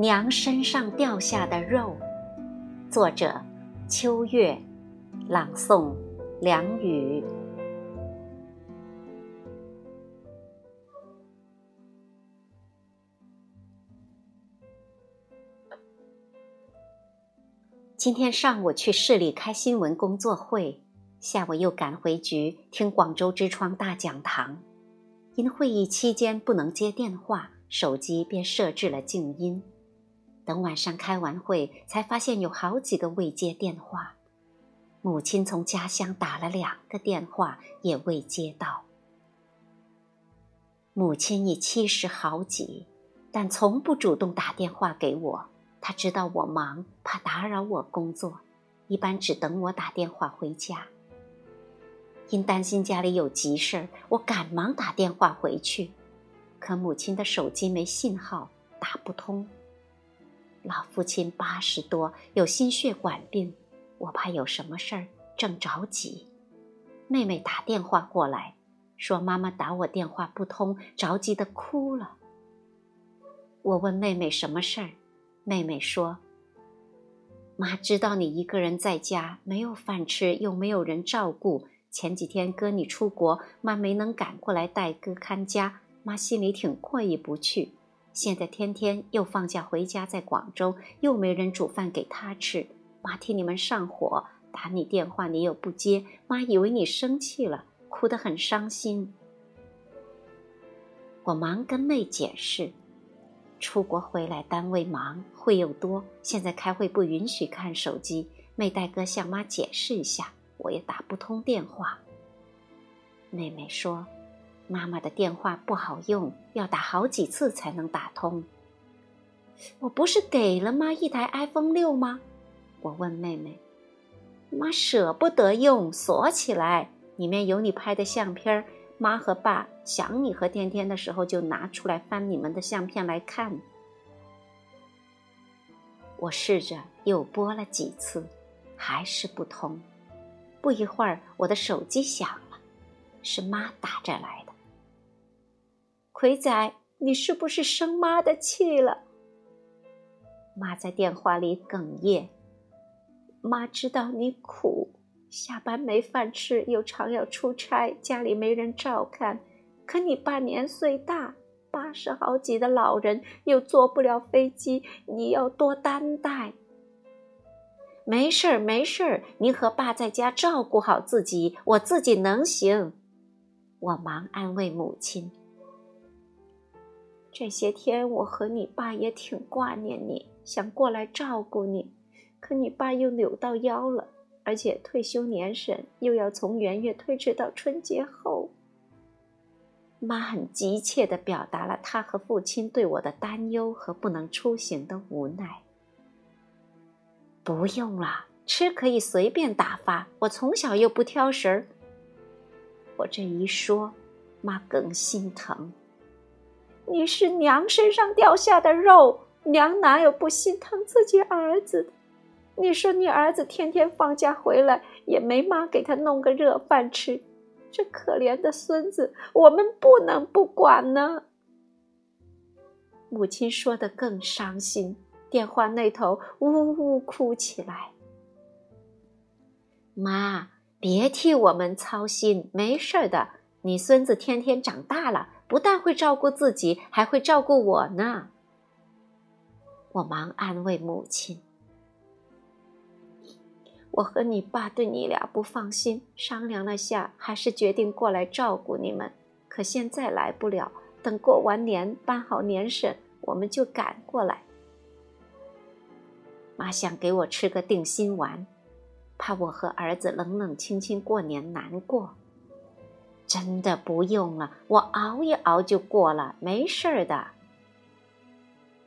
娘身上掉下的肉，作者：秋月，朗诵：梁雨。今天上午去市里开新闻工作会，下午又赶回局听广州之窗大讲堂。因会议期间不能接电话，手机便设置了静音。等晚上开完会，才发现有好几个未接电话。母亲从家乡打了两个电话，也未接到。母亲已七十好几，但从不主动打电话给我。她知道我忙，怕打扰我工作，一般只等我打电话回家。因担心家里有急事儿，我赶忙打电话回去，可母亲的手机没信号，打不通。老父亲八十多，有心血管病，我怕有什么事儿，正着急。妹妹打电话过来，说妈妈打我电话不通，着急的哭了。我问妹妹什么事儿，妹妹说：“妈知道你一个人在家，没有饭吃，又没有人照顾。前几天哥你出国，妈没能赶过来带哥看家，妈心里挺过意不去。”现在天天又放假回家，在广州又没人煮饭给他吃，妈替你们上火，打你电话你又不接，妈以为你生气了，哭得很伤心。我忙跟妹解释，出国回来单位忙，会又多，现在开会不允许看手机。妹带哥向妈解释一下，我也打不通电话。妹妹说。妈妈的电话不好用，要打好几次才能打通。我不是给了妈一台 iPhone 六吗？我问妹妹。妈舍不得用，锁起来，里面有你拍的相片妈和爸想你和天天的时候，就拿出来翻你们的相片来看。我试着又拨了几次，还是不通。不一会儿，我的手机响了，是妈打着来的。奎仔，你是不是生妈的气了？妈在电话里哽咽。妈知道你苦，下班没饭吃，又常要出差，家里没人照看。可你爸年岁大，八十好几的老人，又坐不了飞机，你要多担待。没事儿，没事儿，您和爸在家照顾好自己，我自己能行。我忙安慰母亲。这些天，我和你爸也挺挂念你，想过来照顾你，可你爸又扭到腰了，而且退休年审又要从元月推迟到春节后。妈很急切地表达了她和父亲对我的担忧和不能出行的无奈。不用了，吃可以随便打发，我从小又不挑食儿。我这一说，妈更心疼。你是娘身上掉下的肉，娘哪有不心疼自己儿子的？你说你儿子天天放假回来，也没妈给他弄个热饭吃，这可怜的孙子，我们不能不管呢。母亲说的更伤心，电话那头呜呜哭起来。妈，别替我们操心，没事的，你孙子天天长大了。不但会照顾自己，还会照顾我呢。我忙安慰母亲：“我和你爸对你俩不放心，商量了下，还是决定过来照顾你们。可现在来不了，等过完年办好年审，我们就赶过来。”妈想给我吃个定心丸，怕我和儿子冷冷清清过年难过。真的不用了，我熬一熬就过了，没事儿的。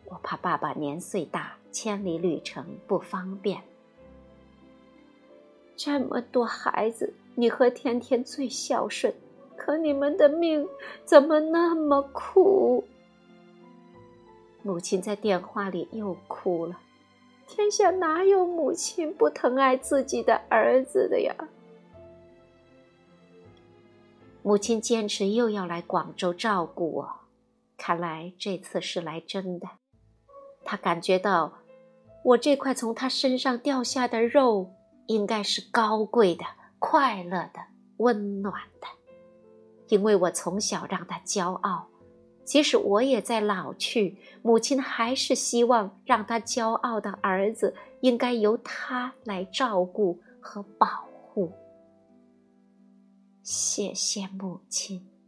我怕爸爸年岁大，千里旅程不方便。这么多孩子，你和天天最孝顺，可你们的命怎么那么苦？母亲在电话里又哭了。天下哪有母亲不疼爱自己的儿子的呀？母亲坚持又要来广州照顾我，看来这次是来真的。他感觉到我这块从他身上掉下的肉应该是高贵的、快乐的、温暖的，因为我从小让他骄傲。即使我也在老去，母亲还是希望让他骄傲的儿子应该由他来照顾和保护。谢谢母亲。